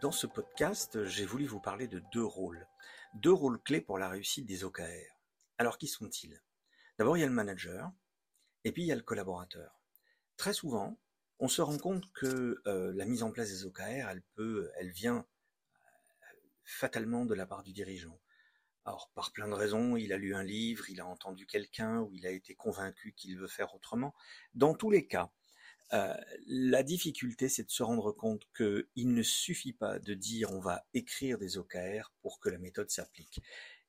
Dans ce podcast, j'ai voulu vous parler de deux rôles. Deux rôles clés pour la réussite des OKR. Alors, qui sont-ils? D'abord, il y a le manager, et puis il y a le collaborateur. Très souvent, on se rend compte que euh, la mise en place des OKR, elle peut, elle vient euh, fatalement de la part du dirigeant. Alors, par plein de raisons, il a lu un livre, il a entendu quelqu'un, ou il a été convaincu qu'il veut faire autrement. Dans tous les cas, euh, la difficulté, c'est de se rendre compte qu'il ne suffit pas de dire on va écrire des OKR pour que la méthode s'applique.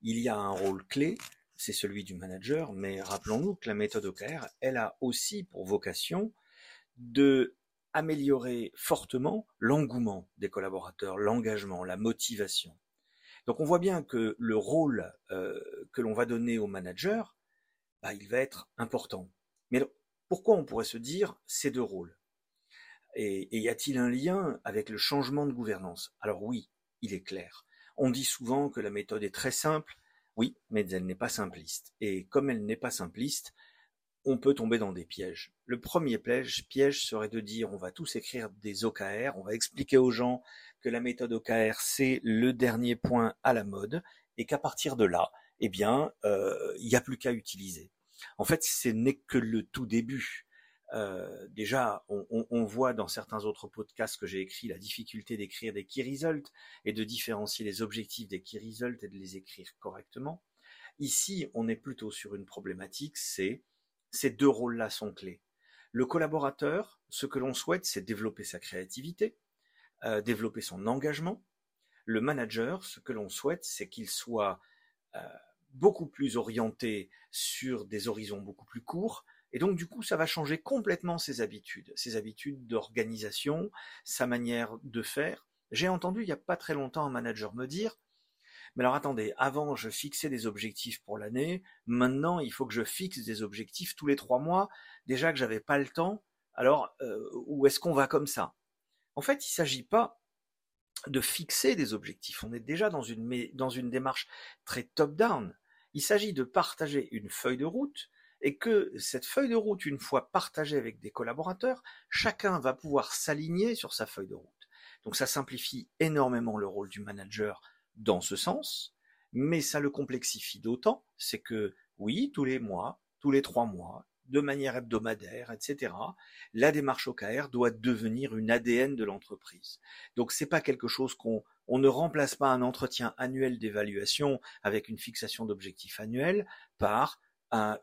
Il y a un rôle clé, c'est celui du manager, mais rappelons-nous que la méthode OKR, elle a aussi pour vocation de améliorer fortement l'engouement des collaborateurs, l'engagement, la motivation. Donc on voit bien que le rôle euh, que l'on va donner au manager, bah, il va être important. Mais pourquoi on pourrait se dire ces deux rôles Et, y a-t-il un lien avec le changement de gouvernance? Alors oui, il est clair. On dit souvent que la méthode est très simple, oui, mais elle n'est pas simpliste. Et comme elle n'est pas simpliste, on peut tomber dans des pièges. Le premier piège, serait de dire on va tous écrire des OKR, on va expliquer aux gens que la méthode OKR c'est le dernier point à la mode et qu'à partir de là, eh bien, euh, il n'y a plus qu'à utiliser. En fait, ce n'est que le tout début. Euh, déjà, on, voit dans certains autres podcasts que j'ai écrits la difficulté d'écrire des key results et de différencier les objectifs des key results et de les écrire correctement. Ici, on est plutôt sur une problématique, c'est ces deux rôles-là sont clés. Le collaborateur, ce que l'on souhaite, c'est développer sa créativité, euh, développer son engagement. Le manager, ce que l'on souhaite, c'est qu'il soit euh, beaucoup plus orienté sur des horizons beaucoup plus courts. Et donc, du coup, ça va changer complètement ses habitudes, ses habitudes d'organisation, sa manière de faire. J'ai entendu il n'y a pas très longtemps un manager me dire, mais alors attendez, avant je fixais des objectifs pour l'année, maintenant il faut que je fixe des objectifs tous les trois mois, déjà que j'avais pas le temps, alors euh, où est-ce qu'on va comme ça? En fait, il ne s'agit pas de fixer des objectifs. On est déjà dans une, dans une démarche très top-down. Il s'agit de partager une feuille de route et que cette feuille de route, une fois partagée avec des collaborateurs, chacun va pouvoir s'aligner sur sa feuille de route. Donc ça simplifie énormément le rôle du manager dans ce sens, mais ça le complexifie d'autant, c'est que oui, tous les mois, tous les trois mois, de manière hebdomadaire, etc. La démarche OKR doit devenir une ADN de l'entreprise. Donc c'est pas quelque chose qu'on on ne remplace pas un entretien annuel d'évaluation avec une fixation d'objectifs annuels par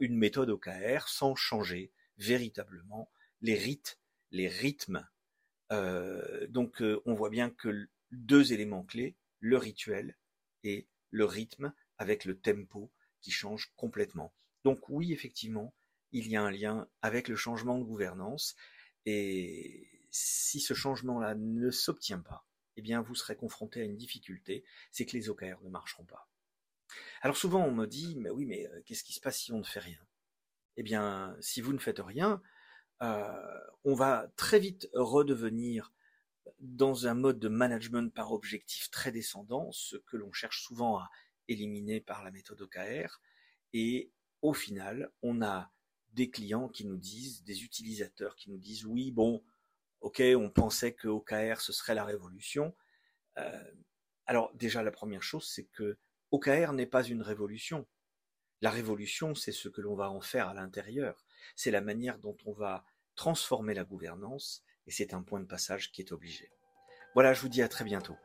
une méthode OKR sans changer véritablement les rites, les rythmes. Euh, donc euh, on voit bien que deux éléments clés, le rituel et le rythme avec le tempo qui change complètement. Donc oui, effectivement, il y a un lien avec le changement de gouvernance. Et si ce changement-là ne s'obtient pas, eh bien, vous serez confronté à une difficulté, c'est que les OKR ne marcheront pas. Alors souvent, on me dit, mais oui, mais euh, qu'est-ce qui se passe si on ne fait rien? Eh bien, si vous ne faites rien, euh, on va très vite redevenir dans un mode de management par objectif très descendant, ce que l'on cherche souvent à éliminer par la méthode OKR. Et au final, on a des clients qui nous disent, des utilisateurs qui nous disent oui, bon, ok, on pensait que OKR ce serait la révolution. Euh, alors déjà la première chose, c'est que OKR n'est pas une révolution. La révolution, c'est ce que l'on va en faire à l'intérieur. C'est la manière dont on va transformer la gouvernance et c'est un point de passage qui est obligé. Voilà, je vous dis à très bientôt.